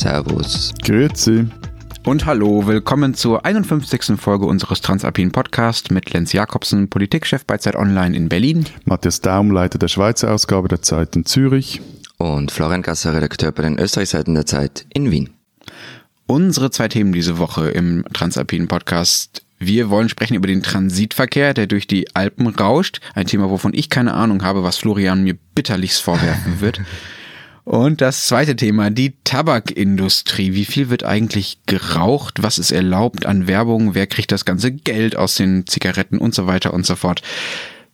Servus. Grüezi. Und hallo, willkommen zur 51. Folge unseres Transalpin Podcast mit Lenz Jakobsen, Politikchef bei Zeit Online in Berlin. Matthias Daum, Leiter der Schweizer Ausgabe der Zeit in Zürich. Und Florian Gasser, Redakteur bei den Österreichseiten der Zeit in Wien. Unsere zwei Themen diese Woche im Transalpinen Podcast. Wir wollen sprechen über den Transitverkehr, der durch die Alpen rauscht. Ein Thema, wovon ich keine Ahnung habe, was Florian mir bitterlichst vorwerfen wird. Und das zweite Thema, die Tabakindustrie. Wie viel wird eigentlich geraucht? Was ist erlaubt an Werbung? Wer kriegt das ganze Geld aus den Zigaretten und so weiter und so fort?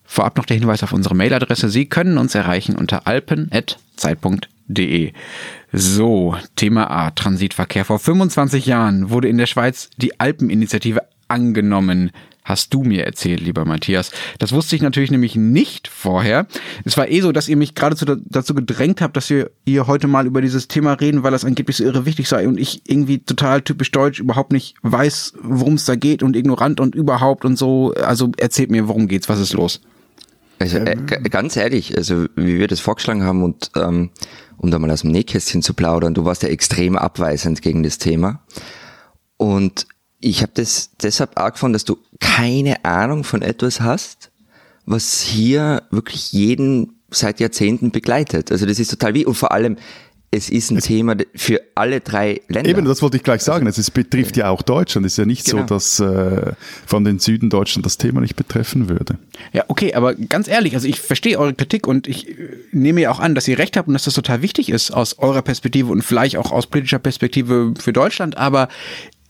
Vorab noch der Hinweis auf unsere Mailadresse. Sie können uns erreichen unter alpen.zeit.de. So, Thema A, Transitverkehr. Vor 25 Jahren wurde in der Schweiz die Alpeninitiative angenommen hast du mir erzählt, lieber Matthias. Das wusste ich natürlich nämlich nicht vorher. Es war eh so, dass ihr mich geradezu dazu gedrängt habt, dass wir hier heute mal über dieses Thema reden, weil das angeblich so irre wichtig sei und ich irgendwie total typisch deutsch überhaupt nicht weiß, worum es da geht und ignorant und überhaupt und so. Also erzählt mir, worum geht's, was ist los? Also äh, ganz ehrlich, also wie wir das vorgeschlagen haben und ähm, um da mal aus dem Nähkästchen zu plaudern, du warst ja extrem abweisend gegen das Thema. Und ich habe das deshalb auch gefunden, dass du keine Ahnung von etwas hast, was hier wirklich jeden seit Jahrzehnten begleitet. Also das ist total wie und vor allem es ist ein es Thema für alle drei Länder. Eben, das wollte ich gleich sagen. Also, es betrifft ja auch Deutschland. Es ist ja nicht genau. so, dass äh, von den Süden Deutschland das Thema nicht betreffen würde. Ja, okay, aber ganz ehrlich, also ich verstehe eure Kritik und ich äh, nehme ja auch an, dass ihr recht habt und dass das total wichtig ist aus eurer Perspektive und vielleicht auch aus politischer Perspektive für Deutschland. Aber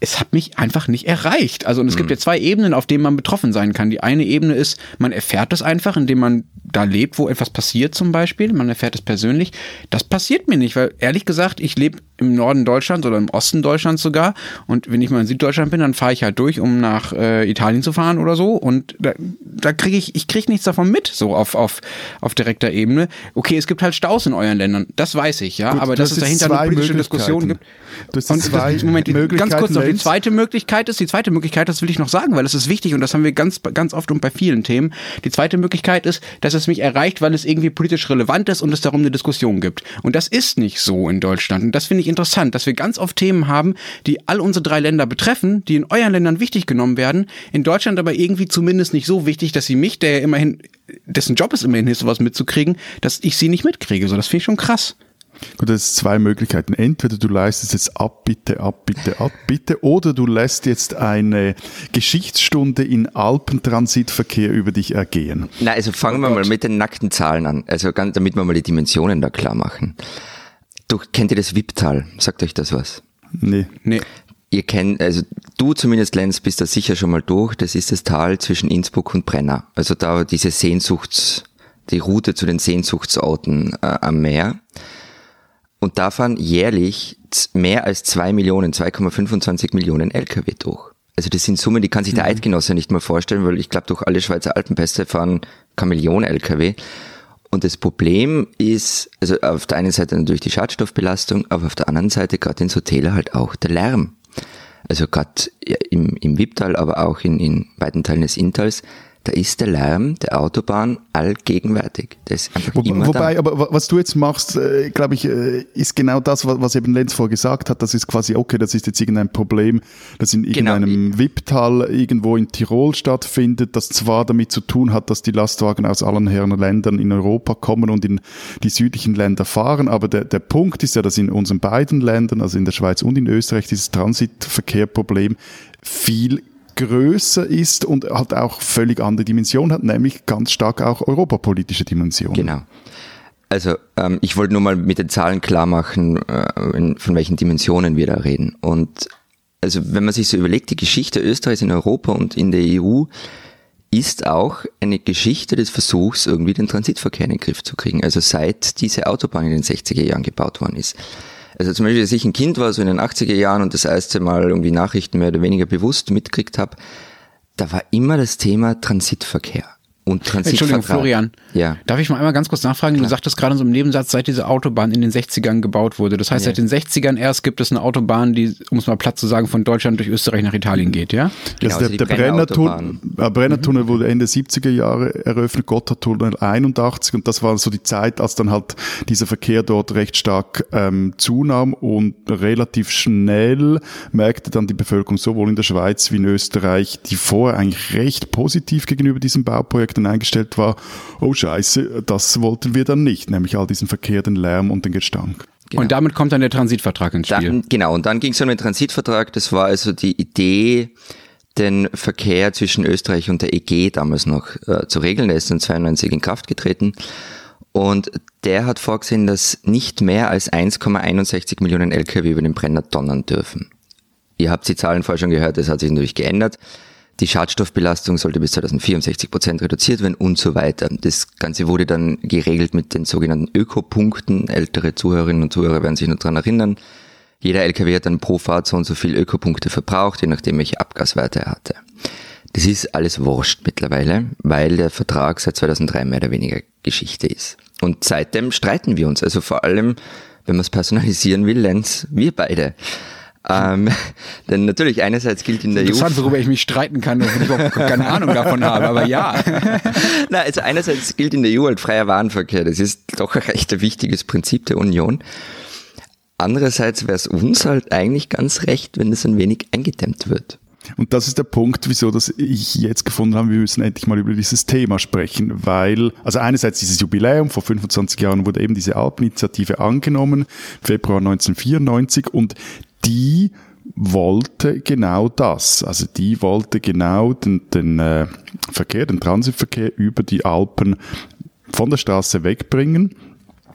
es hat mich einfach nicht erreicht. Also und es mhm. gibt ja zwei Ebenen, auf denen man betroffen sein kann. Die eine Ebene ist, man erfährt es einfach, indem man da lebt, wo etwas passiert zum Beispiel. Man erfährt es persönlich. Das passiert mir nicht, weil ehrlich gesagt, ich lebe im Norden Deutschlands oder im Osten Deutschlands sogar. Und wenn ich mal in Süddeutschland bin, dann fahre ich halt durch, um nach äh, Italien zu fahren oder so. Und da, da kriege ich, ich kriege nichts davon mit, so auf, auf, auf direkter Ebene. Okay, es gibt halt Staus in euren Ländern, das weiß ich, ja. Gut, aber dass es dahinter eine politische Diskussion gibt. Das und zwei das, Moment, ganz kurz noch, die zweite Möglichkeit ist, die zweite Möglichkeit, das will ich noch sagen, weil das ist wichtig und das haben wir ganz, ganz oft und bei vielen Themen. Die zweite Möglichkeit ist, dass es mich erreicht, weil es irgendwie politisch relevant ist und es darum eine Diskussion gibt. Und das ist nicht so in Deutschland. Und das finde ich interessant, dass wir ganz oft Themen haben, die all unsere drei Länder betreffen, die in euren Ländern wichtig genommen werden, in Deutschland aber irgendwie zumindest nicht so wichtig, dass sie mich, der ja immerhin, dessen Job ist immerhin ist, sowas mitzukriegen, dass ich sie nicht mitkriege. So, das finde ich schon krass. Gut, das ist zwei Möglichkeiten. Entweder du leistest jetzt ab, bitte, ab, bitte, ab, bitte, oder du lässt jetzt eine Geschichtsstunde in Alpentransitverkehr über dich ergehen. Na, also fangen oh wir mal mit den nackten Zahlen an. Also ganz, damit wir mal die Dimensionen da klar machen. Du, kennt ihr das Wipptal? Sagt euch das was? Nee. Nee. Ihr kennt, also du zumindest, Lenz, bist da sicher schon mal durch. Das ist das Tal zwischen Innsbruck und Brenner. Also da diese Sehnsuchts, die Route zu den Sehnsuchtsorten äh, am Meer. Und da fahren jährlich mehr als zwei Millionen, 2,25 Millionen Lkw durch. Also das sind Summen, die kann sich der mhm. Eidgenosse nicht mal vorstellen, weil ich glaube, durch alle Schweizer Alpenpässe fahren keine Million Lkw. Und das Problem ist, also auf der einen Seite natürlich die Schadstoffbelastung, aber auf der anderen Seite gerade in Sotela halt auch der Lärm. Also gerade im, im Wipptal, aber auch in, in weiten Teilen des Inntals da ist der Lärm der Autobahn allgegenwärtig. Das ist einfach Wo, immer Wobei, da. aber was du jetzt machst, äh, glaube ich, äh, ist genau das, was, was eben Lenz vorher gesagt hat. Das ist quasi, okay, das ist jetzt irgendein Problem, das in genau. irgendeinem genau. Wipptal irgendwo in Tirol stattfindet, das zwar damit zu tun hat, dass die Lastwagen aus allen Herren Ländern in Europa kommen und in die südlichen Länder fahren, aber der, der Punkt ist ja, dass in unseren beiden Ländern, also in der Schweiz und in Österreich, dieses Transitverkehrproblem viel größer ist und halt auch völlig andere Dimension hat, nämlich ganz stark auch europapolitische Dimension. Genau. Also ähm, ich wollte nur mal mit den Zahlen klar machen, äh, von welchen Dimensionen wir da reden. Und also wenn man sich so überlegt, die Geschichte Österreichs in Europa und in der EU ist auch eine Geschichte des Versuchs, irgendwie den Transitverkehr in den Griff zu kriegen. Also seit diese Autobahn in den 60er Jahren gebaut worden ist. Also zum Beispiel, als ich ein Kind war, so in den 80er Jahren und das erste Mal irgendwie Nachrichten mehr oder weniger bewusst mitkriegt habe, da war immer das Thema Transitverkehr. Und Transitvertrag. Entschuldigung, Florian. Ja. Darf ich mal einmal ganz kurz nachfragen? Klar. Du sagtest gerade in so einem Nebensatz, seit diese Autobahn in den 60ern gebaut wurde. Das heißt, ja. seit den 60ern erst gibt es eine Autobahn, die, um es mal platt zu sagen, von Deutschland durch Österreich nach Italien geht, ja? Genau, also der, der Brennertunnel, der Brennertunnel mhm. wurde Ende 70er Jahre eröffnet, Gotthardtunnel 81 und das war so die Zeit, als dann halt dieser Verkehr dort recht stark ähm, zunahm und relativ schnell merkte dann die Bevölkerung sowohl in der Schweiz wie in Österreich, die vorher eigentlich recht positiv gegenüber diesem Bauprojekt dann eingestellt war, oh scheiße, das wollten wir dann nicht, nämlich all diesen Verkehr, den Lärm und den Gestank. Genau. Und damit kommt dann der Transitvertrag ins Spiel. Dann, genau, und dann ging es um den Transitvertrag. Das war also die Idee, den Verkehr zwischen Österreich und der EG damals noch äh, zu regeln. Der ist dann 92 in Kraft getreten. Und der hat vorgesehen, dass nicht mehr als 1,61 Millionen Lkw über den Brenner donnern dürfen. Ihr habt die Zahlen vorher schon gehört, das hat sich natürlich geändert. Die Schadstoffbelastung sollte bis 2064 Prozent reduziert werden und so weiter. Das Ganze wurde dann geregelt mit den sogenannten Ökopunkten. Ältere Zuhörerinnen und Zuhörer werden sich noch daran erinnern. Jeder LKW hat dann pro Fahrt so und so viel Ökopunkte verbraucht, je nachdem welche Abgaswerte er hatte. Das ist alles wurscht mittlerweile, weil der Vertrag seit 2003 mehr oder weniger Geschichte ist. Und seitdem streiten wir uns. Also vor allem, wenn man es personalisieren will, Lenz, wir beide. Ähm, denn natürlich, einerseits gilt in der EU. Interessant, worüber ich mich streiten kann, wenn ich überhaupt keine Ahnung davon habe, aber ja. Na, also einerseits gilt in der EU halt freier Warenverkehr. Das ist doch ein recht wichtiges Prinzip der Union. Andererseits wäre es uns halt eigentlich ganz recht, wenn es ein wenig eingedämmt wird. Und das ist der Punkt, wieso dass ich jetzt gefunden habe, wir müssen endlich mal über dieses Thema sprechen, weil, also einerseits dieses Jubiläum, vor 25 Jahren wurde eben diese Alpeninitiative angenommen, Februar 1994, und die wollte genau das. Also die wollte genau den, den äh, Verkehr, den Transitverkehr über die Alpen von der Straße wegbringen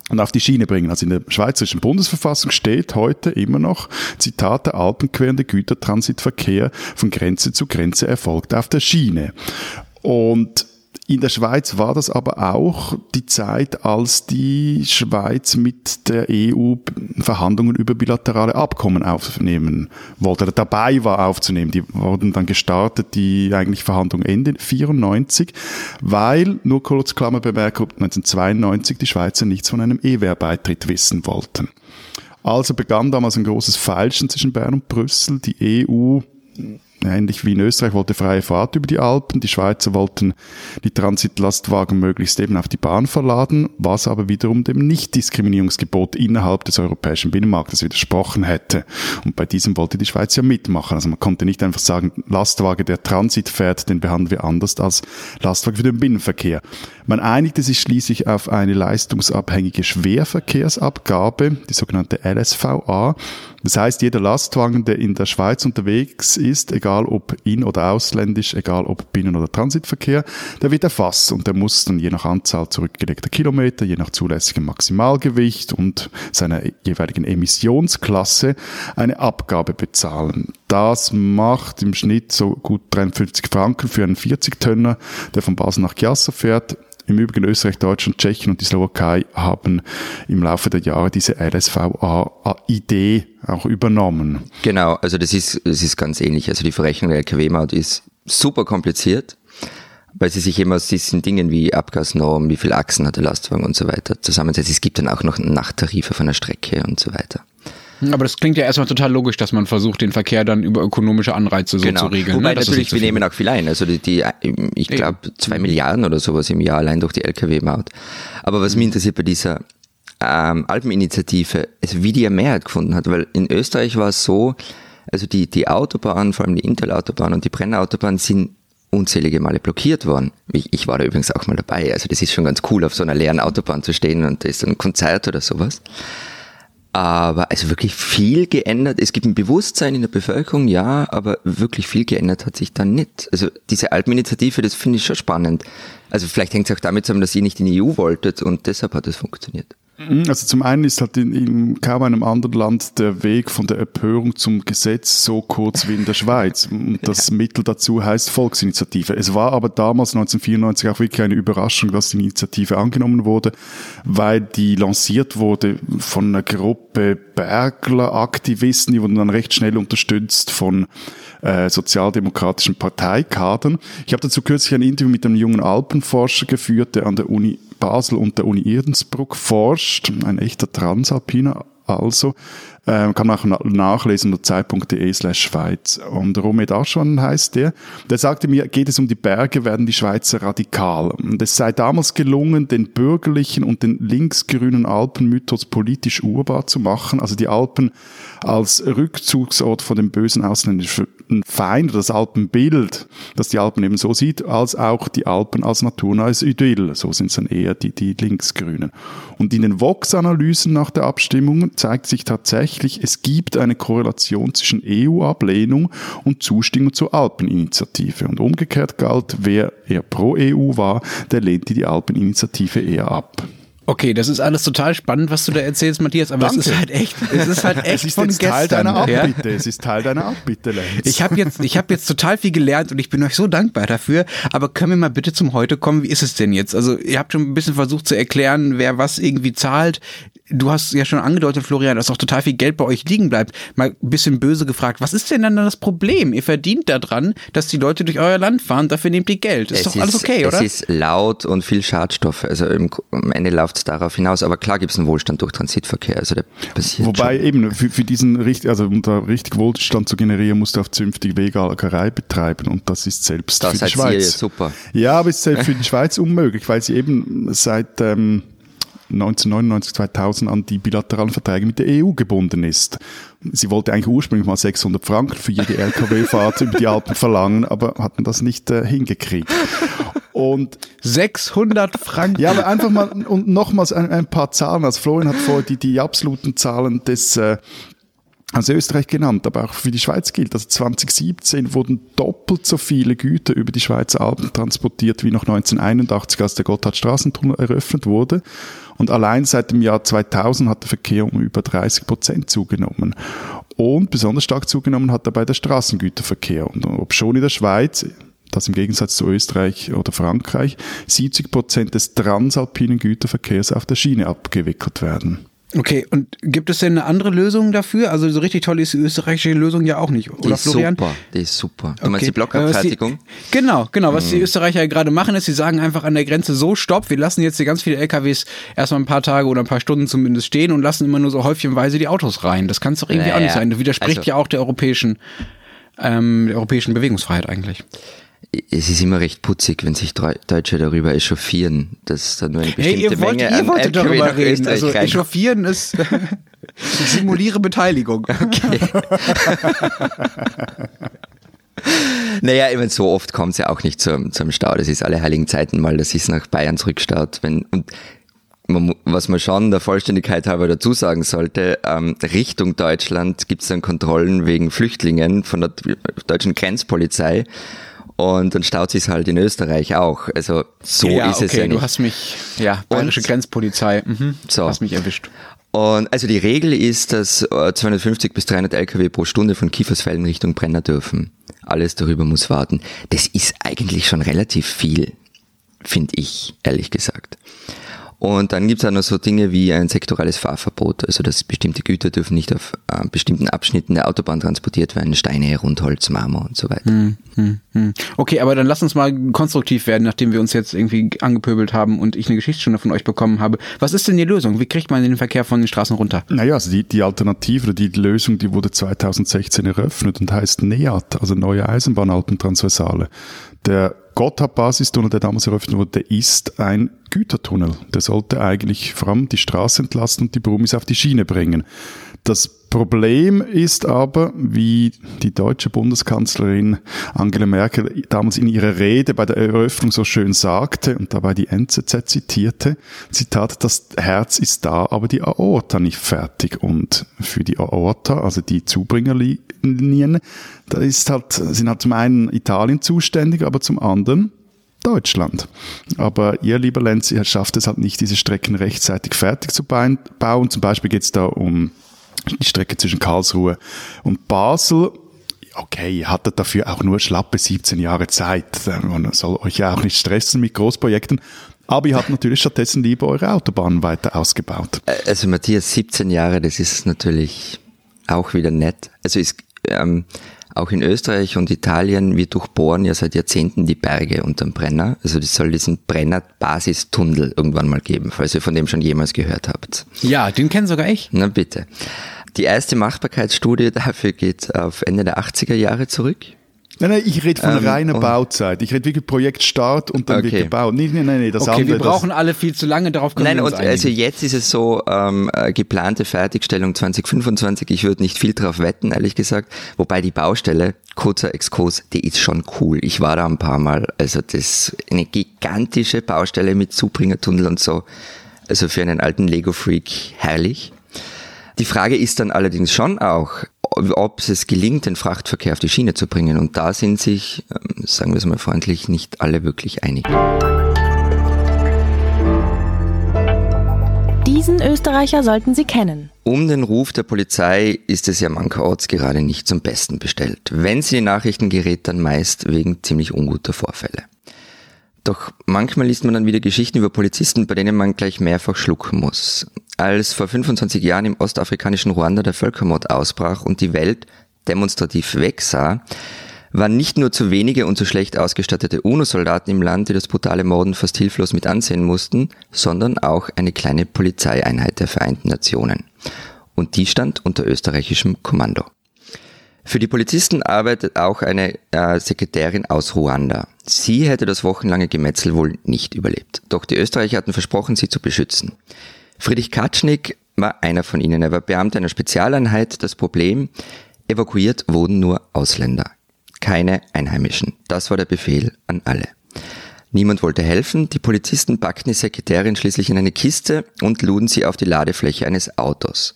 und auf die Schiene bringen. Also in der Schweizerischen Bundesverfassung steht heute immer noch, Zitat, der alpenquerende Gütertransitverkehr von Grenze zu Grenze erfolgt auf der Schiene. Und in der Schweiz war das aber auch die Zeit, als die Schweiz mit der EU Verhandlungen über bilaterale Abkommen aufnehmen wollte, oder dabei war aufzunehmen. Die wurden dann gestartet, die eigentlich Verhandlungen Ende 94, weil, nur kurz Klammerbemerkung, 1992 die Schweizer nichts von einem EWR-Beitritt wissen wollten. Also begann damals ein großes Feilschen zwischen Bern und Brüssel. Die EU ähnlich wie in Österreich, wollte freie Fahrt über die Alpen. Die Schweizer wollten die Transitlastwagen möglichst eben auf die Bahn verladen, was aber wiederum dem Nichtdiskriminierungsgebot innerhalb des europäischen Binnenmarktes widersprochen hätte. Und bei diesem wollte die Schweiz ja mitmachen. Also man konnte nicht einfach sagen, Lastwagen, der Transit fährt, den behandeln wir anders als Lastwagen für den Binnenverkehr. Man einigte sich schließlich auf eine leistungsabhängige Schwerverkehrsabgabe, die sogenannte LSVA. Das heißt, jeder Lastwagen, der in der Schweiz unterwegs ist, egal ob in- oder ausländisch, egal ob Binnen- oder Transitverkehr, der wird erfasst und der muss dann je nach Anzahl zurückgelegter Kilometer, je nach zulässigem Maximalgewicht und seiner jeweiligen Emissionsklasse eine Abgabe bezahlen. Das macht im Schnitt so gut 53 Franken für einen 40-Tönner, der von Basel nach Chiasso fährt. Im Übrigen Österreich, Deutschland, Tschechien und die Slowakei haben im Laufe der Jahre diese LSVA-Idee auch übernommen. Genau, also das ist, das ist ganz ähnlich. Also die Verrechnung der LKW-Maut ist super kompliziert, weil sie sich eben aus diesen Dingen wie Abgasnorm, wie viel Achsen hat der Lastwagen und so weiter zusammensetzt. Es gibt dann auch noch Nachttarife von der Strecke und so weiter. Aber das klingt ja erstmal total logisch, dass man versucht, den Verkehr dann über ökonomische Anreize so genau. zu regeln. Wobei ne? natürlich, wir nehmen auch viel ein. Also die, die ich glaube, zwei Milliarden oder sowas im Jahr allein durch die Lkw-Maut. Aber was mhm. mich interessiert bei dieser ähm, Alpeninitiative, ist, wie die ja Mehrheit gefunden hat, weil in Österreich war es so, also die, die Autobahn, vor allem die Intel-Autobahn und die Brennerautobahn sind unzählige Male blockiert worden. Ich, ich war da übrigens auch mal dabei. Also das ist schon ganz cool, auf so einer leeren Autobahn zu stehen und da ist ein Konzert oder sowas. Aber also wirklich viel geändert. Es gibt ein Bewusstsein in der Bevölkerung, ja, aber wirklich viel geändert hat sich dann nicht. Also diese Alpeninitiative, das finde ich schon spannend. Also vielleicht hängt es auch damit zusammen, dass ihr nicht in die EU wolltet und deshalb hat es funktioniert. Mhm, also zum einen ist halt in, in kaum einem anderen Land der Weg von der Empörung zum Gesetz so kurz wie in der Schweiz. Und das ja. Mittel dazu heißt Volksinitiative. Es war aber damals 1994 auch wirklich eine Überraschung, dass die Initiative angenommen wurde, weil die lanciert wurde von einer Gruppe Bergler-Aktivisten, die wurden dann recht schnell unterstützt von äh, sozialdemokratischen Parteikadern. Ich habe dazu kürzlich ein Interview mit einem jungen Alpenforscher geführt, der an der Uni Basel und der Uni Erdensbruck forscht, ein echter Transalpiner also, äh, kann man auch nachlesen unter zeit.de slash Schweiz. Und Romed Aschwan heißt der, der sagte mir, geht es um die Berge, werden die Schweizer radikal. Und es sei damals gelungen, den bürgerlichen und den linksgrünen Alpenmythos politisch urbar zu machen, also die Alpen als Rückzugsort vor dem bösen ausländischen Feind, das Alpenbild, das die Alpen eben so sieht, als auch die Alpen als naturnahes Idyll. So sind es dann eher die, die Linksgrünen. Und in den Vox-Analysen nach der Abstimmung zeigt sich tatsächlich, es gibt eine Korrelation zwischen EU-Ablehnung und Zustimmung zur Alpeninitiative. Und umgekehrt galt, wer eher pro EU war, der lehnte die Alpeninitiative eher ab. Okay, das ist alles total spannend, was du da erzählst, Matthias, aber Danke. es ist halt echt, es ist halt echt es ist von jetzt gestern. Teil deiner Abbitte, ja? es ist Teil deiner Abbitte, Lenz. Ich habe jetzt, ich habe jetzt total viel gelernt und ich bin euch so dankbar dafür, aber können wir mal bitte zum Heute kommen, wie ist es denn jetzt? Also, ihr habt schon ein bisschen versucht zu erklären, wer was irgendwie zahlt du hast ja schon angedeutet, Florian, dass auch total viel Geld bei euch liegen bleibt. Mal ein bisschen böse gefragt, was ist denn dann das Problem? Ihr verdient daran, dass die Leute durch euer Land fahren, dafür nehmt ihr Geld. Ist es doch ist, alles okay, oder? Es ist laut und viel Schadstoffe. Also im, am Ende läuft darauf hinaus. Aber klar gibt es einen Wohlstand durch Transitverkehr. Also der passiert Wobei schon. eben für, für diesen richtig, also um da richtig Wohlstand zu generieren, musst du auf zünftige Wegalgerei betreiben und das ist selbst das für die Schweiz. Ihr, super. Ja, aber ist selbst für die Schweiz unmöglich, weil sie eben seit ähm, 1999, 2000 an die bilateralen Verträge mit der EU gebunden ist. Sie wollte eigentlich ursprünglich mal 600 Franken für jede LKW-Fahrt über die Alpen verlangen, aber hat man das nicht äh, hingekriegt. Und 600 Franken. Ja, aber einfach mal und nochmals ein, ein paar Zahlen. Also Florian hat vorher die, die absoluten Zahlen des äh, also Österreich genannt, aber auch für die Schweiz gilt. Also 2017 wurden doppelt so viele Güter über die Schweizer Alpen transportiert wie noch 1981, als der Gotthardstraßentunnel eröffnet wurde. Und allein seit dem Jahr 2000 hat der Verkehr um über 30 Prozent zugenommen. Und besonders stark zugenommen hat dabei der Straßengüterverkehr. Und ob schon in der Schweiz, das im Gegensatz zu Österreich oder Frankreich, 70 Prozent des transalpinen Güterverkehrs auf der Schiene abgewickelt werden. Okay, und gibt es denn eine andere Lösung dafür? Also so richtig toll ist die österreichische Lösung ja auch nicht, oder die ist Florian? Super, die ist super. Du okay. meinst die Blockabfertigung? Genau, genau. Was hm. die Österreicher gerade machen, ist, sie sagen einfach an der Grenze so, stopp, wir lassen jetzt hier ganz viele LKWs erstmal ein paar Tage oder ein paar Stunden zumindest stehen und lassen immer nur so häufchenweise die Autos rein. Das kann es doch irgendwie naja, auch nicht sein. Das widerspricht also, ja auch der europäischen, ähm, der europäischen Bewegungsfreiheit eigentlich es ist immer recht putzig, wenn sich Deutsche darüber echauffieren, dass da nur eine bestimmte hey, ihr wollt, Menge ihr wolltet darüber reden. Also echauffieren ist, ich simuliere Beteiligung. Okay. naja, ich meine, so oft kommt es ja auch nicht zum, zum Stau. Das ist alle heiligen Zeiten mal, dass es nach Bayern zurückstaut. Wenn, und man, was man schon der Vollständigkeit halber dazu sagen sollte, ähm, Richtung Deutschland gibt es dann Kontrollen wegen Flüchtlingen von der deutschen Grenzpolizei. Und dann staut sich halt in Österreich auch. Also so ja, ist okay, es ja nicht. Du hast mich, ja, bayerische und, Grenzpolizei, mhm, so. hast mich erwischt. Und also die Regel ist, dass 250 äh, bis 300 Lkw pro Stunde von Kiefersfelden Richtung Brenner dürfen. Alles darüber muss warten. Das ist eigentlich schon relativ viel, finde ich, ehrlich gesagt. Und dann gibt es auch noch so Dinge wie ein sektorales Fahrverbot, also dass bestimmte Güter dürfen nicht auf äh, bestimmten Abschnitten der Autobahn transportiert werden, Steine, Rundholz, Marmor und so weiter. Hm, hm, hm. Okay, aber dann lass uns mal konstruktiv werden, nachdem wir uns jetzt irgendwie angepöbelt haben und ich eine Geschichtsstunde von euch bekommen habe. Was ist denn die Lösung? Wie kriegt man den Verkehr von den Straßen runter? Naja, also die, die Alternative oder die Lösung, die wurde 2016 eröffnet und heißt NEAT, also Neue Eisenbahnalpentransversale. Der Gotthard-Basistunnel, der damals eröffnet wurde, ist ein Gütertunnel. Der sollte eigentlich vor allem die Straße entlasten und die Brumis auf die Schiene bringen. Das Problem ist aber, wie die deutsche Bundeskanzlerin Angela Merkel damals in ihrer Rede bei der Eröffnung so schön sagte und dabei die NZZ zitierte, Zitat, das Herz ist da, aber die Aorta nicht fertig. Und für die Aorta, also die Zubringerlinien, da ist halt, sind halt zum einen Italien zuständig, aber zum anderen Deutschland. Aber ihr, lieber Lenz, ihr schafft es halt nicht, diese Strecken rechtzeitig fertig zu bauen. Zum Beispiel geht es da um die Strecke zwischen Karlsruhe und Basel. Okay, ihr hattet dafür auch nur schlappe 17 Jahre Zeit. Man soll euch ja auch nicht stressen mit Großprojekten. Aber ihr habt natürlich stattdessen lieber eure Autobahnen weiter ausgebaut. Also Matthias, 17 Jahre, das ist natürlich auch wieder nett. Also ist, ähm, auch in Österreich und Italien, wir durchbohren ja seit Jahrzehnten die Berge unterm Brenner. Also es soll diesen Brenner-Basistunnel irgendwann mal geben, falls ihr von dem schon jemals gehört habt. Ja, den kennt sogar ich. Na bitte. Die erste Machbarkeitsstudie dafür geht auf Ende der 80er Jahre zurück. Nein, nein, ich rede von ähm, reiner Bauzeit. Ich rede wirklich Projektstart und dann okay. wird gebaut. Nein, nein, nein, das okay, andere. wir brauchen alle viel zu lange, darauf können Nein, wir uns und einigen. also jetzt ist es so, ähm, äh, geplante Fertigstellung 2025, ich würde nicht viel drauf wetten, ehrlich gesagt. Wobei die Baustelle, kurzer Exkurs, die ist schon cool. Ich war da ein paar Mal, also das ist eine gigantische Baustelle mit Zubringertunnel und so. Also für einen alten Lego-Freak herrlich. Die Frage ist dann allerdings schon auch, ob es gelingt, den Frachtverkehr auf die Schiene zu bringen. Und da sind sich, ähm, sagen wir es mal freundlich, nicht alle wirklich einig. Diesen Österreicher sollten Sie kennen. Um den Ruf der Polizei ist es ja mancherorts gerade nicht zum Besten bestellt. Wenn sie die Nachrichten gerät, dann meist wegen ziemlich unguter Vorfälle. Doch manchmal liest man dann wieder Geschichten über Polizisten, bei denen man gleich mehrfach schlucken muss. Als vor 25 Jahren im ostafrikanischen Ruanda der Völkermord ausbrach und die Welt demonstrativ wegsah, waren nicht nur zu wenige und zu schlecht ausgestattete UNO-Soldaten im Land, die das brutale Morden fast hilflos mit ansehen mussten, sondern auch eine kleine Polizeieinheit der Vereinten Nationen. Und die stand unter österreichischem Kommando. Für die Polizisten arbeitet auch eine äh, Sekretärin aus Ruanda. Sie hätte das wochenlange Gemetzel wohl nicht überlebt. Doch die Österreicher hatten versprochen, sie zu beschützen. Friedrich Katschnik war einer von ihnen. Er war Beamter einer Spezialeinheit. Das Problem, evakuiert wurden nur Ausländer, keine Einheimischen. Das war der Befehl an alle. Niemand wollte helfen. Die Polizisten packten die Sekretärin schließlich in eine Kiste und luden sie auf die Ladefläche eines Autos.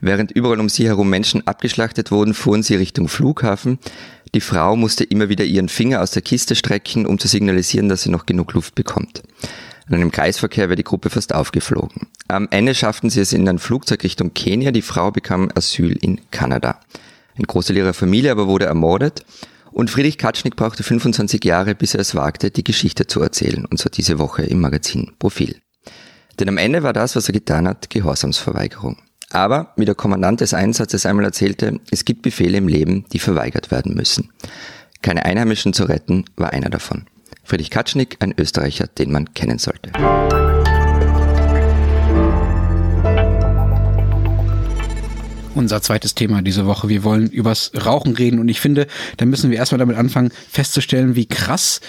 Während überall um sie herum Menschen abgeschlachtet wurden, fuhren sie Richtung Flughafen. Die Frau musste immer wieder ihren Finger aus der Kiste strecken, um zu signalisieren, dass sie noch genug Luft bekommt. In einem Kreisverkehr wäre die Gruppe fast aufgeflogen. Am Ende schafften sie es in ein Flugzeug Richtung Kenia. Die Frau bekam Asyl in Kanada. Ein Großteil ihrer Familie aber wurde ermordet. Und Friedrich Katschnik brauchte 25 Jahre, bis er es wagte, die Geschichte zu erzählen. Und zwar diese Woche im Magazin Profil. Denn am Ende war das, was er getan hat, Gehorsamsverweigerung. Aber, wie der Kommandant des Einsatzes einmal erzählte, es gibt Befehle im Leben, die verweigert werden müssen. Keine Einheimischen zu retten, war einer davon. Friedrich Katschnik, ein Österreicher, den man kennen sollte. unser zweites Thema diese Woche. Wir wollen übers Rauchen reden und ich finde, da müssen wir erstmal damit anfangen festzustellen, wie krass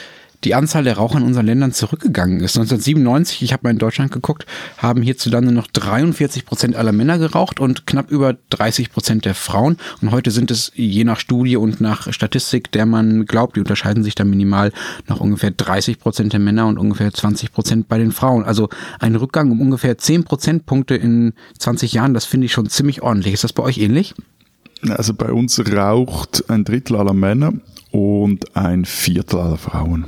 die Anzahl der Raucher in unseren Ländern zurückgegangen ist. 1997, ich habe mal in Deutschland geguckt, haben hierzulande noch 43 Prozent aller Männer geraucht und knapp über 30 Prozent der Frauen. Und heute sind es je nach Studie und nach Statistik, der man glaubt, die unterscheiden sich dann minimal noch ungefähr 30 Prozent der Männer und ungefähr 20 Prozent bei den Frauen. Also ein Rückgang um ungefähr 10 Prozentpunkte in 20 Jahren, das finde ich schon ziemlich ordentlich. Ist das bei euch ähnlich? Also bei uns raucht ein Drittel aller Männer und ein Viertel aller Frauen.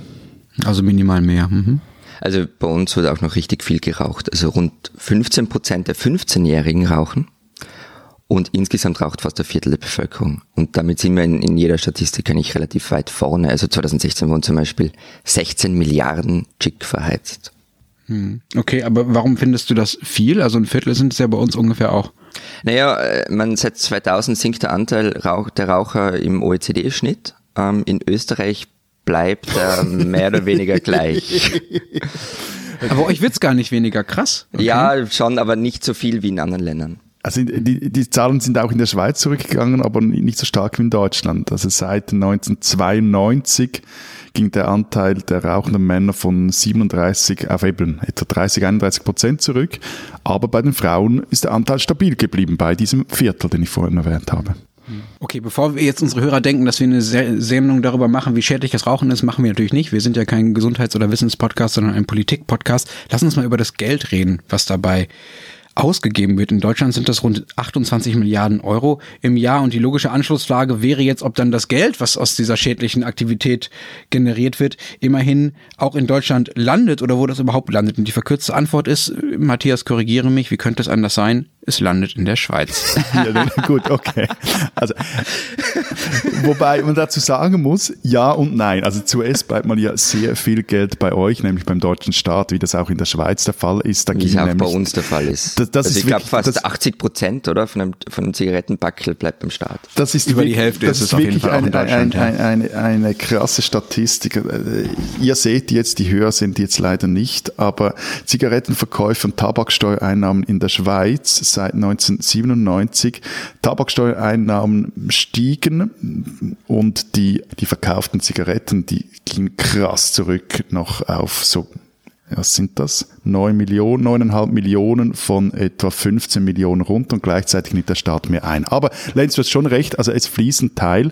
Also minimal mehr. Mhm. Also bei uns wird auch noch richtig viel geraucht. Also rund 15 Prozent der 15-Jährigen rauchen und insgesamt raucht fast ein Viertel der Bevölkerung. Und damit sind wir in, in jeder Statistik eigentlich relativ weit vorne. Also 2016 wurden zum Beispiel 16 Milliarden Chick verheizt. Hm. Okay, aber warum findest du das viel? Also ein Viertel sind es ja bei uns ungefähr auch. Naja, äh, man seit 2000 sinkt der Anteil der Raucher im OECD-Schnitt. Ähm, in Österreich bleibt äh, mehr oder weniger gleich. Aber euch wird's gar nicht weniger krass. Okay. Ja, schon, aber nicht so viel wie in anderen Ländern. Also die, die Zahlen sind auch in der Schweiz zurückgegangen, aber nicht so stark wie in Deutschland. Also seit 1992 ging der Anteil der rauchenden Männer von 37 auf eben etwa 30, 31 Prozent zurück. Aber bei den Frauen ist der Anteil stabil geblieben bei diesem Viertel, den ich vorhin erwähnt habe. Okay, bevor wir jetzt unsere Hörer denken, dass wir eine Sendung darüber machen, wie schädlich das Rauchen ist, machen wir natürlich nicht. Wir sind ja kein Gesundheits- oder Wissenspodcast, sondern ein Politik-Podcast. Lass uns mal über das Geld reden, was dabei ausgegeben wird. In Deutschland sind das rund 28 Milliarden Euro im Jahr und die logische Anschlussfrage wäre jetzt, ob dann das Geld, was aus dieser schädlichen Aktivität generiert wird, immerhin auch in Deutschland landet oder wo das überhaupt landet. Und die verkürzte Antwort ist, Matthias, korrigiere mich, wie könnte es anders sein? Es landet in der Schweiz. ja, gut, okay. Also, wobei man dazu sagen muss, ja und nein. Also zuerst bleibt man ja sehr viel Geld bei euch, nämlich beim deutschen Staat, wie das auch in der Schweiz der Fall ist. Da wie es auch bei uns der Fall ist. Das, das also ist ich glaube fast das, 80 Prozent oder von einem, von einem Zigarettenbackel bleibt beim Staat. Das ist über wirklich, die Hälfte. Das ist, wirklich eine, eine, eine, eine, krasse Statistik. Äh, ihr seht jetzt, die Höher sind jetzt leider nicht, aber Zigarettenverkäufe und Tabaksteuereinnahmen in der Schweiz seit 1997. Tabaksteuereinnahmen stiegen und die, die verkauften Zigaretten, die gingen krass zurück noch auf so was sind das? 9 Millionen, 9,5 Millionen von etwa 15 Millionen rund und gleichzeitig nimmt der Staat mehr ein. Aber Lenz, du hast schon recht, also es fließt ein Teil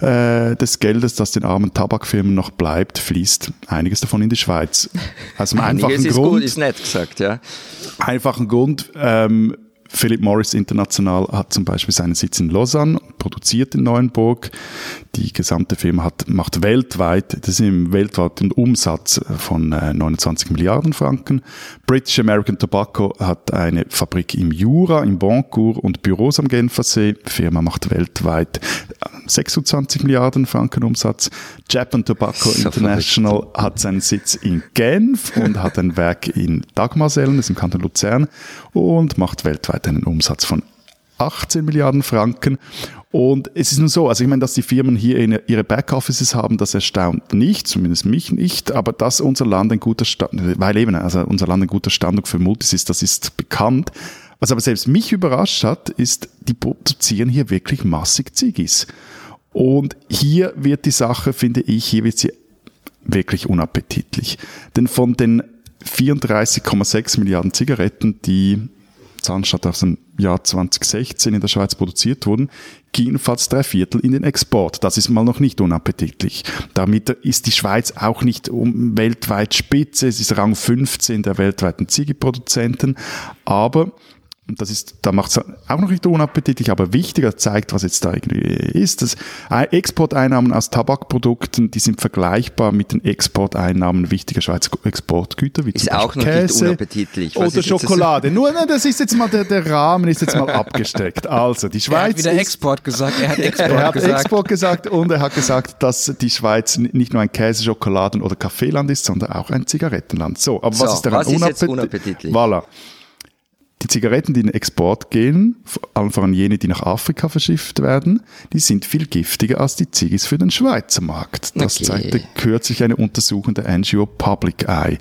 äh, des Geldes, das den armen Tabakfirmen noch bleibt, fließt einiges davon in die Schweiz. Aus einem einfachen ist Grund. Gut, ist nett gesagt, ja. Einfachen Grund, ähm, Philip Morris International hat zum Beispiel seinen Sitz in Lausanne, produziert in Neuenburg. Die gesamte Firma hat, macht weltweit, das ist im weltweiten Umsatz von 29 äh, Milliarden Franken. British American Tobacco hat eine Fabrik im Jura, im Boncourt und Büros am Genfersee. Die Firma macht weltweit 26 Milliarden Franken Umsatz. Japan Tobacco International hat seinen Sitz in Genf und hat ein Werk in Dagmarsellen, das ist im Kanton Luzern, und macht weltweit einen Umsatz von 18 Milliarden Franken. Und es ist nun so, also ich meine, dass die Firmen hier ihre Backoffices haben, das erstaunt nicht, zumindest mich nicht, aber dass unser Land ein guter Stand, weil eben, also unser Land ein guter Standort für Multis ist, das ist bekannt. Was aber selbst mich überrascht hat, ist, die produzieren hier wirklich massig Ziggis. Und hier wird die Sache, finde ich, hier wird sie wirklich unappetitlich. Denn von den 34,6 Milliarden Zigaretten, die Zahnstadt aus dem Jahr 2016 in der Schweiz produziert wurden, gingen fast drei Viertel in den Export. Das ist mal noch nicht unappetitlich. Damit ist die Schweiz auch nicht um weltweit Spitze. Es ist Rang 15 der weltweiten Ziegeproduzenten. Aber und das ist, da macht es auch noch nicht unappetitlich, aber wichtiger zeigt, was jetzt da irgendwie ist. Das Exporteinnahmen aus Tabakprodukten, die sind vergleichbar mit den Exporteinnahmen wichtiger Schweizer Exportgüter, wie ist zum auch Beispiel Käse unappetitlich. Was oder Schokolade. Nur, ne, das ist jetzt mal, der, der Rahmen ist jetzt mal abgesteckt. Also, die Schweiz. Er hat wieder ist, Export gesagt. Er hat Export er hat gesagt. Export gesagt und er hat gesagt, dass die Schweiz nicht nur ein Käse, Schokoladen oder Kaffeeland ist, sondern auch ein Zigarettenland. So, aber so, was ist daran was ist unappetitlich? Voilà. Die Zigaretten, die in den Export gehen, allen voran jene, die nach Afrika verschifft werden, die sind viel giftiger als die Ziggis für den Schweizer Markt. Das okay. zeigte kürzlich eine Untersuchung der NGO Public Eye.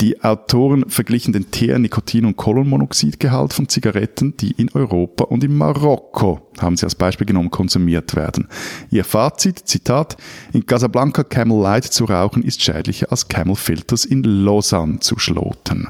Die Autoren verglichen den Teer-, Nikotin- und Kohlenmonoxidgehalt von Zigaretten, die in Europa und in Marokko, haben sie als Beispiel genommen, konsumiert werden. Ihr Fazit, Zitat, in Casablanca Camel Light zu rauchen ist schädlicher als Camel Filters in Lausanne zu schloten.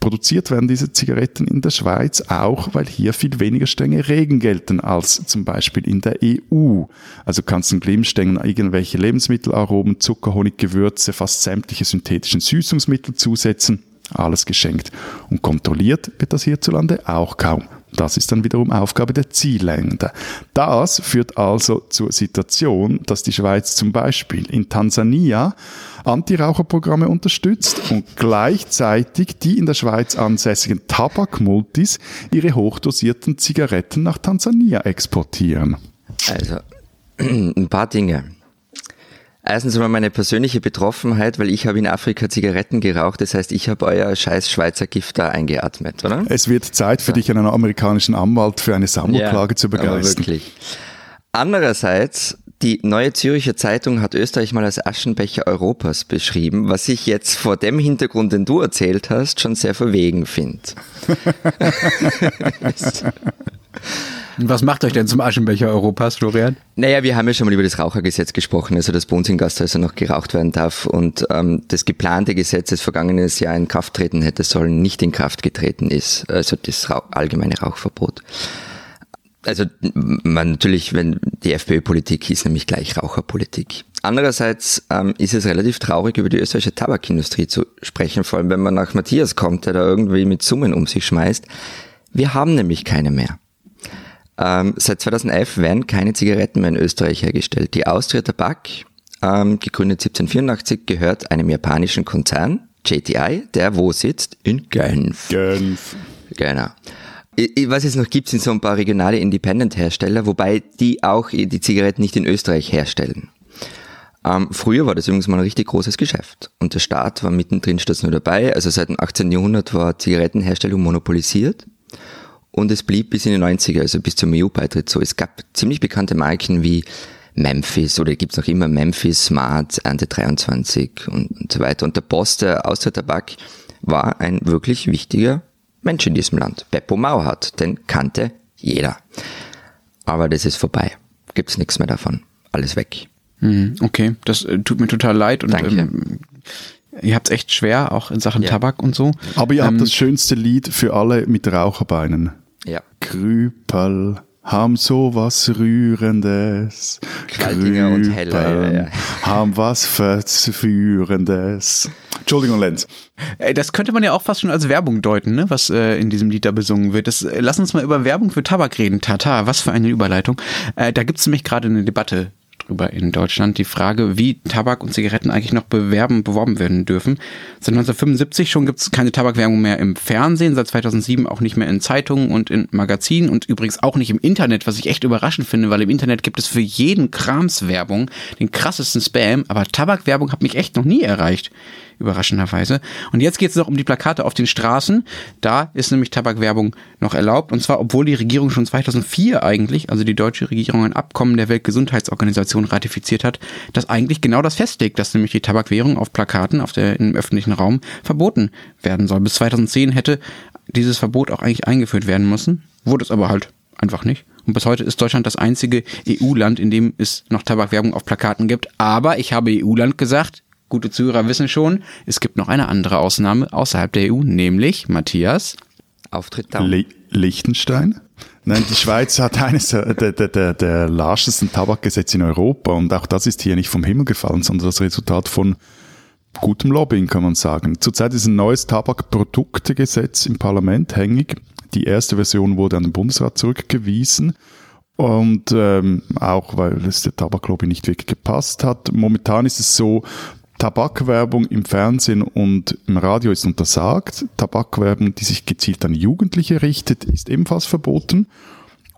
Produziert werden diese Zigaretten in der Schweiz auch, weil hier viel weniger strenge Regeln gelten als zum Beispiel in der EU. Also kannst du in Glimmstängen irgendwelche Lebensmittelaromen, Zucker, Honig, Gewürze, fast sämtliche synthetischen Süßungsmittel zusetzen. Alles geschenkt. Und kontrolliert wird das hierzulande auch kaum. Das ist dann wiederum Aufgabe der Zielländer. Das führt also zur Situation, dass die Schweiz zum Beispiel in Tansania Antiraucherprogramme unterstützt und gleichzeitig die in der Schweiz ansässigen Tabakmultis ihre hochdosierten Zigaretten nach Tansania exportieren. Also, ein paar Dinge. Erstens einmal meine persönliche Betroffenheit, weil ich habe in Afrika Zigaretten geraucht. Das heißt, ich habe euer scheiß Schweizer Gift da eingeatmet, oder? Es wird Zeit für ja. dich, einen amerikanischen Anwalt für eine Sammlerklage ja, zu begeistern. Wirklich. Andererseits, die Neue Zürcher Zeitung hat Österreich mal als Aschenbecher Europas beschrieben, was ich jetzt vor dem Hintergrund, den du erzählt hast, schon sehr verwegen finde. Was macht euch denn zum Aschenbecher Europas, Florian? Naja, wir haben ja schon mal über das Rauchergesetz gesprochen, also dass bei uns in Gasthäusern noch geraucht werden darf und ähm, das geplante Gesetz, das vergangenes Jahr in Kraft treten hätte sollen, nicht in Kraft getreten ist, also das Rauch allgemeine Rauchverbot. Also man natürlich, wenn die FPÖ-Politik ist nämlich gleich Raucherpolitik. Andererseits ähm, ist es relativ traurig, über die österreichische Tabakindustrie zu sprechen, vor allem wenn man nach Matthias kommt, der da irgendwie mit Summen um sich schmeißt. Wir haben nämlich keine mehr. Ähm, seit 2011 werden keine Zigaretten mehr in Österreich hergestellt. Die Austria Tabak, ähm, gegründet 1784, gehört einem japanischen Konzern, JTI, der wo sitzt? In Genf. Genf. Genau. Was es noch gibt, sind so ein paar regionale Independent-Hersteller, wobei die auch die Zigaretten nicht in Österreich herstellen. Ähm, früher war das übrigens mal ein richtig großes Geschäft und der Staat war mittendrin statt nur dabei. Also seit dem 18. Jahrhundert war Zigarettenherstellung monopolisiert und es blieb bis in die 90er, also bis zum EU-Beitritt so. Es gab ziemlich bekannte Marken wie Memphis oder gibt's noch immer Memphis, Smart, Ernte 23 und, und so weiter. Und der Boss der Austria Tabak war ein wirklich wichtiger Mensch in diesem Land. Beppo Mauhardt, den kannte jeder. Aber das ist vorbei. Gibt's nichts mehr davon. Alles weg. Mhm, okay, das äh, tut mir total leid und Danke. ähm, ihr habt's echt schwer, auch in Sachen Ja. Tabak und so. Aber ihr habt Ähm, das schönste Lied für alle mit Raucherbeinen. Ja. Krüpel haben so was Rührendes. Kraltinger und Heller, ja, ja. haben was Verführendes. Entschuldigung, Lenz. Das könnte man ja auch fast schon als Werbung deuten, ne? was äh, in diesem Lied da besungen wird. Das, äh, lass uns mal über Werbung für Tabak reden. Tata, was für eine Überleitung. Äh, da gibt's nämlich gerade eine Debatte drüber in Deutschland. Die Frage, wie Tabak und Zigaretten eigentlich noch bewerben, beworben werden dürfen. Seit 1975 schon gibt's keine Tabakwerbung mehr im Fernsehen, seit 2007 auch nicht mehr in Zeitungen und in Magazinen und übrigens auch nicht im Internet, was ich echt überraschend finde, weil im Internet gibt es für jeden Krams Werbung, den krassesten Spam, aber Tabakwerbung hat mich echt noch nie erreicht überraschenderweise. Und jetzt geht es noch um die Plakate auf den Straßen. Da ist nämlich Tabakwerbung noch erlaubt. Und zwar, obwohl die Regierung schon 2004 eigentlich, also die deutsche Regierung, ein Abkommen der Weltgesundheitsorganisation ratifiziert hat, das eigentlich genau das festlegt, dass nämlich die Tabakwerbung auf Plakaten auf der, im öffentlichen Raum verboten werden soll. Bis 2010 hätte dieses Verbot auch eigentlich eingeführt werden müssen. Wurde es aber halt einfach nicht. Und bis heute ist Deutschland das einzige EU-Land, in dem es noch Tabakwerbung auf Plakaten gibt. Aber ich habe EU-Land gesagt, gute Zuhörer wissen schon, es gibt noch eine andere Ausnahme außerhalb der EU, nämlich, Matthias, Auftritt da. Le Liechtenstein? Nein, die Schweiz hat eines der, der, der, der larschesten Tabakgesetze in Europa und auch das ist hier nicht vom Himmel gefallen, sondern das Resultat von gutem Lobbying, kann man sagen. Zurzeit ist ein neues Tabakproduktegesetz im Parlament hängig. Die erste Version wurde an den Bundesrat zurückgewiesen. Und ähm, auch weil es der Tabaklobby nicht wirklich gepasst hat. Momentan ist es so, Tabakwerbung im Fernsehen und im Radio ist untersagt. Tabakwerbung, die sich gezielt an Jugendliche richtet, ist ebenfalls verboten.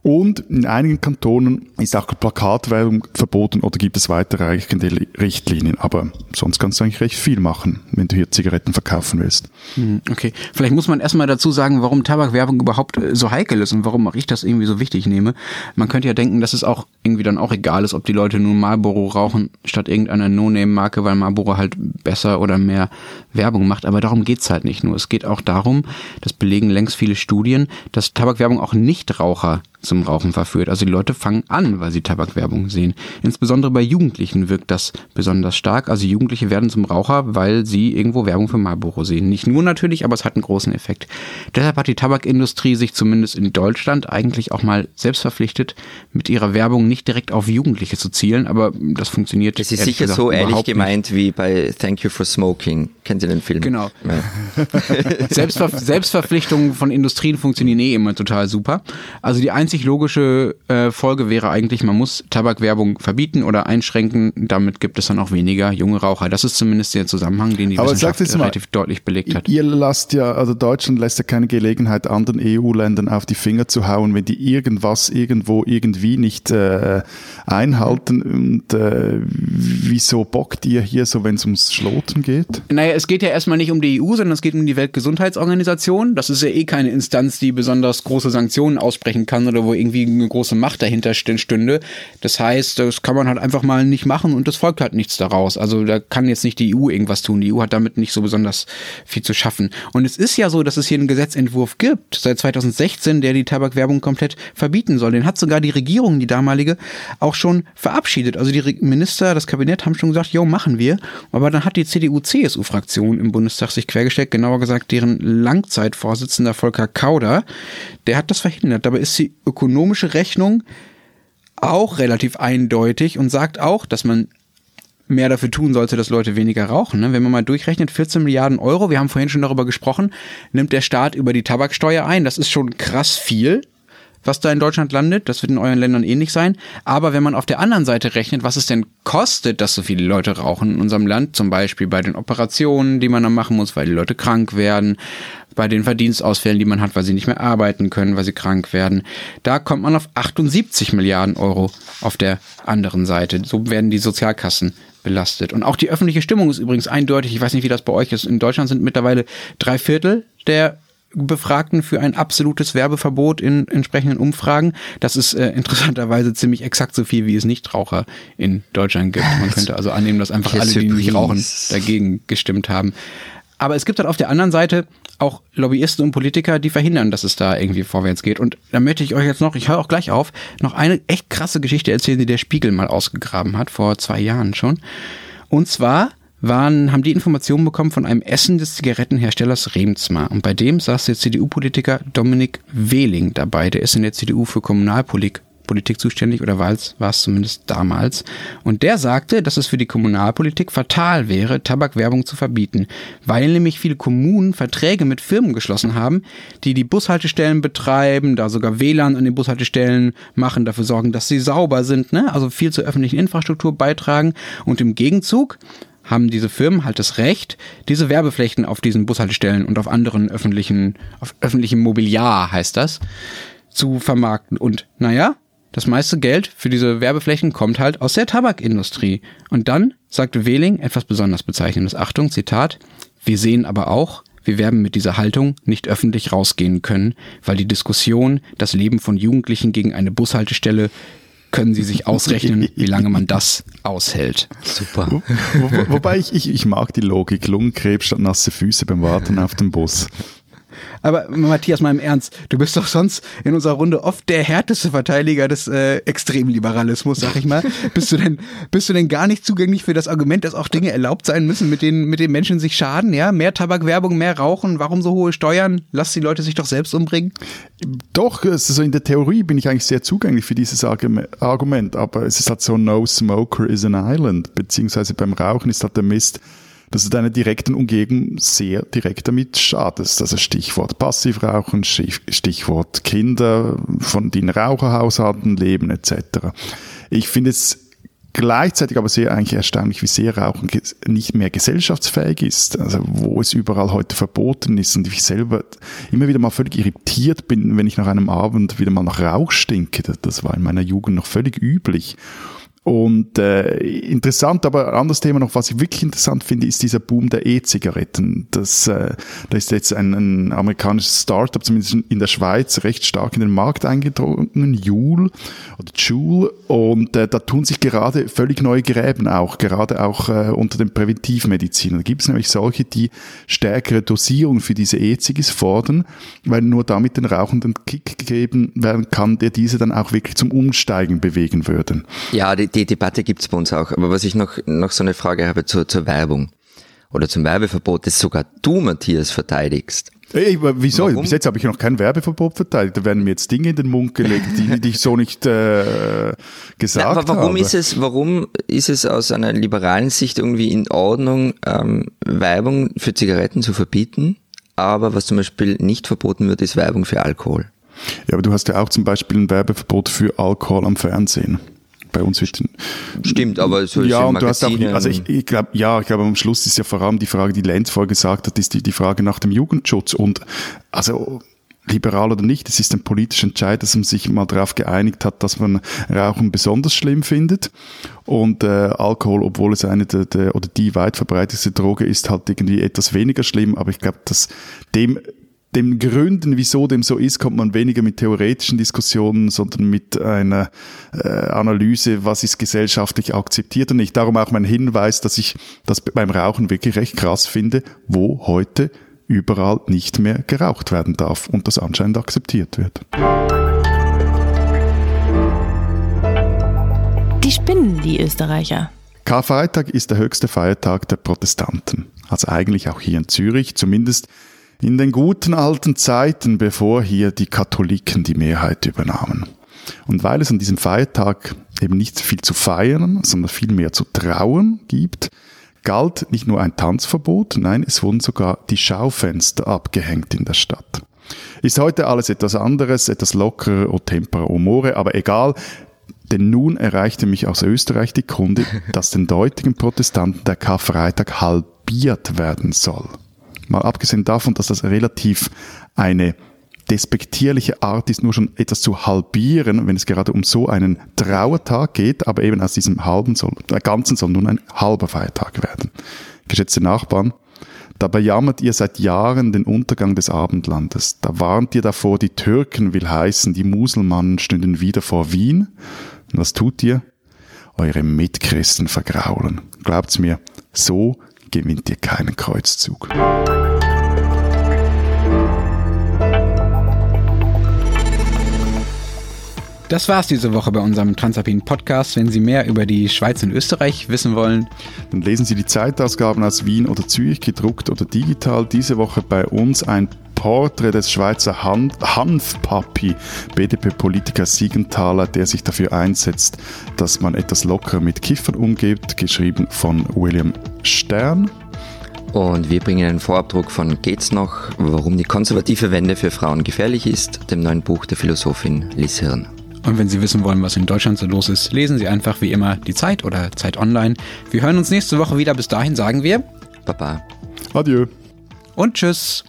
Und in einigen Kantonen ist auch Plakatwerbung verboten oder gibt es weiterreichende Richtlinien. Aber sonst kannst du eigentlich recht viel machen, wenn du hier Zigaretten verkaufen willst. Hm, Okay, vielleicht muss man erstmal dazu sagen, warum Tabakwerbung überhaupt äh, so heikel ist und warum auch ich das irgendwie so wichtig nehme. Man könnte ja denken, dass es auch irgendwie dann auch egal ist, ob die Leute nun Marlboro rauchen statt irgendeiner No-Name-Marke, weil Marlboro halt besser oder mehr Werbung macht. Aber darum geht's halt nicht nur. Es geht auch darum, das belegen längst viele Studien, dass Tabakwerbung auch Nichtraucher zum Rauchen verführt. Also die Leute fangen an, weil sie Tabakwerbung sehen. Insbesondere bei Jugendlichen wirkt das besonders stark. Also Jugendliche werden zum Raucher, weil sie irgendwo Werbung für Marlboro sehen. Nicht nur natürlich, aber es hat einen großen Effekt. Deshalb hat die Tabakindustrie sich zumindest in Deutschland eigentlich auch mal selbst verpflichtet, mit ihrer Werbung nicht direkt auf Jugendliche zu zielen, aber das funktioniert. Das ist sicher gesagt so ehrlich überhaupt nicht. gemeint wie bei Thank You for Smoking. Kennen Sie den Film? Genau. Ja. Selbstver Selbstverpflichtungen von Industrien funktionieren eh immer total super. Also die einzig logische äh, Folge wäre eigentlich, man muss Tabakwerbung verbieten oder einschränken. Damit gibt es dann auch weniger junge Raucher. Das ist zumindest der Zusammenhang, den die Aber Wissenschaft mal, relativ deutlich belegt hat. Ihr lasst ja, also Deutschland lässt ja keine Gelegenheit anderen EU-Ländern auf die Finger zu hauen, wenn die irgendwas irgendwo irgendwie nicht äh, einhalten. Und äh, wieso bockt ihr hier so, wenn es ums Schloten geht? Naja, es geht ja erstmal nicht um die EU, sondern es geht um die Weltgesundheitsorganisation. Das ist ja eh keine Instanz, die besonders große Sanktionen aussprechen kann oder wo irgendwie eine große Macht dahinter st- stünde. Das heißt, das kann man halt einfach mal nicht machen und es folgt halt nichts daraus. Also da kann jetzt nicht die EU irgendwas tun. Die EU hat damit nicht so besonders viel zu schaffen. Und es ist ja so, dass es hier einen Gesetzentwurf gibt, seit 2016, der die Tabakwerbung komplett verbieten soll. Den hat sogar die Regierung, die damalige, auch schon verabschiedet. Also die Minister, das Kabinett haben schon gesagt, jo, machen wir. Aber dann hat die CDU-CSU-Fraktion im Bundestag sich quergestellt, genauer gesagt deren Langzeitvorsitzender Volker Kauder, der hat das verhindert. Dabei ist die ökonomische Rechnung auch relativ eindeutig und sagt auch, dass man mehr dafür tun sollte, dass Leute weniger rauchen. Ne? Wenn man mal durchrechnet, 14 Milliarden Euro, wir haben vorhin schon darüber gesprochen, nimmt der Staat über die Tabaksteuer ein. Das ist schon krass viel was da in Deutschland landet. Das wird in euren Ländern ähnlich sein. Aber wenn man auf der anderen Seite rechnet, was es denn kostet, dass so viele Leute rauchen in unserem Land, zum Beispiel bei den Operationen, die man dann machen muss, weil die Leute krank werden, bei den Verdienstausfällen, die man hat, weil sie nicht mehr arbeiten können, weil sie krank werden, da kommt man auf 78 Milliarden Euro auf der anderen Seite. So werden die Sozialkassen belastet. Und auch die öffentliche Stimmung ist übrigens eindeutig. Ich weiß nicht, wie das bei euch ist. In Deutschland sind mittlerweile drei Viertel der Befragten für ein absolutes Werbeverbot in entsprechenden Umfragen. Das ist äh, interessanterweise ziemlich exakt so viel, wie es Nichtraucher in Deutschland gibt. Man könnte also annehmen, dass einfach alle, die nicht rauchen, dagegen gestimmt haben. Aber es gibt halt auf der anderen Seite auch Lobbyisten und Politiker, die verhindern, dass es da irgendwie vorwärts geht. Und da möchte ich euch jetzt noch, ich höre auch gleich auf, noch eine echt krasse Geschichte erzählen, die der Spiegel mal ausgegraben hat, vor zwei Jahren schon. Und zwar waren, haben die Informationen bekommen von einem Essen des Zigarettenherstellers Remsmar. Und bei dem saß der CDU-Politiker Dominik Wehling dabei. Der ist in der CDU für Kommunalpolitik Politik zuständig oder war es, war es zumindest damals. Und der sagte, dass es für die Kommunalpolitik fatal wäre, Tabakwerbung zu verbieten, weil nämlich viele Kommunen Verträge mit Firmen geschlossen haben, die die Bushaltestellen betreiben, da sogar WLAN an den Bushaltestellen machen, dafür sorgen, dass sie sauber sind, ne? also viel zur öffentlichen Infrastruktur beitragen und im Gegenzug haben diese Firmen halt das Recht, diese Werbeflächen auf diesen Bushaltestellen und auf anderen öffentlichen, auf öffentlichem Mobiliar heißt das, zu vermarkten. Und naja, das meiste Geld für diese Werbeflächen kommt halt aus der Tabakindustrie. Und dann sagte Wehling etwas besonders bezeichnendes. Achtung, Zitat. Wir sehen aber auch, wir werden mit dieser Haltung nicht öffentlich rausgehen können, weil die Diskussion, das Leben von Jugendlichen gegen eine Bushaltestelle können Sie sich ausrechnen, wie lange man das aushält. Super. Wo, wo, wobei ich, ich, ich mag die Logik, Lungenkrebs statt nasse Füße beim Warten auf den Bus. Aber Matthias, mal im Ernst, du bist doch sonst in unserer Runde oft der härteste Verteidiger des äh, Extremliberalismus, sag ich mal. bist du denn, bist du denn gar nicht zugänglich für das Argument, dass auch Dinge erlaubt sein müssen, mit denen, mit denen Menschen sich schaden? Ja, mehr Tabakwerbung, mehr Rauchen, warum so hohe Steuern? Lass die Leute sich doch selbst umbringen. Doch, also in der Theorie bin ich eigentlich sehr zugänglich für dieses Argument, aber es ist halt so, no smoker is an island, beziehungsweise beim Rauchen ist halt der Mist, dass du deiner direkten Umgebung sehr direkt damit schadest. Also Stichwort Passivrauchen, Stichwort Kinder, von den Raucherhaushalten leben etc. Ich finde es gleichzeitig aber sehr eigentlich erstaunlich, wie sehr Rauchen nicht mehr gesellschaftsfähig ist. Also wo es überall heute verboten ist und ich selber immer wieder mal völlig irritiert bin, wenn ich nach einem Abend wieder mal nach Rauch stinke. Das war in meiner Jugend noch völlig üblich. Und äh, interessant, aber ein anderes Thema noch, was ich wirklich interessant finde, ist dieser Boom der E-Zigaretten. Das, äh, da ist jetzt ein, ein amerikanisches Startup, zumindest in der Schweiz, recht stark in den Markt eingedrungen, Juul oder Joule. Und äh, da tun sich gerade völlig neue Gräben auch, gerade auch äh, unter den Präventivmedizinern. Da gibt es nämlich solche, die stärkere Dosierung für diese E-Zigis fordern, weil nur damit den Rauchenden Kick gegeben werden kann, der diese dann auch wirklich zum Umsteigen bewegen würde. Ja, die, die Debatte gibt's bei uns auch. Aber was ich noch, noch so eine Frage habe zur, zur Werbung oder zum Werbeverbot, das sogar du, Matthias, verteidigst. Ey, wieso? Warum? Bis jetzt habe ich noch kein Werbeverbot verteidigt. Da werden mir jetzt Dinge in den Mund gelegt, die, die ich so nicht äh, gesagt Na, aber warum habe. Ist es, warum ist es aus einer liberalen Sicht irgendwie in Ordnung, ähm, Werbung für Zigaretten zu verbieten? Aber was zum Beispiel nicht verboten wird, ist Werbung für Alkohol. Ja, aber du hast ja auch zum Beispiel ein Werbeverbot für Alkohol am Fernsehen bei uns wird Stimmt, aber so Ja, und Magazine du hast auch, also ich, ich glaube, ja, ich glaube am Schluss ist ja vor allem die Frage, die Lenz vorher gesagt hat, ist die, die Frage nach dem Jugendschutz. Und also liberal oder nicht, es ist ein politischer Entscheid, dass man sich mal darauf geeinigt hat, dass man Rauchen besonders schlimm findet. Und äh, Alkohol, obwohl es eine der, der oder die weit verbreiteste Droge ist, halt irgendwie etwas weniger schlimm, aber ich glaube, dass dem den Gründen, wieso dem so ist, kommt man weniger mit theoretischen Diskussionen, sondern mit einer äh, Analyse, was ist gesellschaftlich akzeptiert und nicht. Darum auch mein Hinweis, dass ich das beim Rauchen wirklich recht krass finde, wo heute überall nicht mehr geraucht werden darf und das anscheinend akzeptiert wird. Die spinnen, die Österreicher. Karfreitag ist der höchste Feiertag der Protestanten. Also eigentlich auch hier in Zürich, zumindest in den guten alten Zeiten, bevor hier die Katholiken die Mehrheit übernahmen. Und weil es an diesem Feiertag eben nicht viel zu feiern, sondern viel mehr zu trauern gibt, galt nicht nur ein Tanzverbot, nein, es wurden sogar die Schaufenster abgehängt in der Stadt. Ist heute alles etwas anderes, etwas lockerer, o tempera, o more, aber egal, denn nun erreichte mich aus Österreich die Kunde, dass den deutigen Protestanten der Karfreitag halbiert werden soll. Mal abgesehen davon, dass das relativ eine despektierliche Art ist, nur schon etwas zu halbieren, wenn es gerade um so einen Trauertag geht, aber eben aus diesem halben soll, der ganzen soll nun ein halber Feiertag werden. Geschätzte Nachbarn, dabei jammert ihr seit Jahren den Untergang des Abendlandes. Da warnt ihr davor, die Türken will heißen, die Muselmannen stünden wieder vor Wien. Und was tut ihr? Eure Mitchristen vergraulen. Glaubt's mir, so gewinnt ihr keinen Kreuzzug. Das war's diese Woche bei unserem Transalpinen Podcast. Wenn Sie mehr über die Schweiz und Österreich wissen wollen, dann lesen Sie die Zeitausgaben aus Wien oder Zürich, gedruckt oder digital. Diese Woche bei uns ein Porträt des Schweizer Han Hanfpapi, BDP-Politiker Siegenthaler, der sich dafür einsetzt, dass man etwas lockerer mit Kiffern umgeht, geschrieben von William Stern. Und wir bringen einen Vorabdruck von Geht's noch, warum die konservative Wende für Frauen gefährlich ist, dem neuen Buch der Philosophin Liz Hirn. Und wenn Sie wissen wollen, was in Deutschland so los ist, lesen Sie einfach wie immer die Zeit oder Zeit Online. Wir hören uns nächste Woche wieder. Bis dahin sagen wir Baba. Adieu. Und tschüss.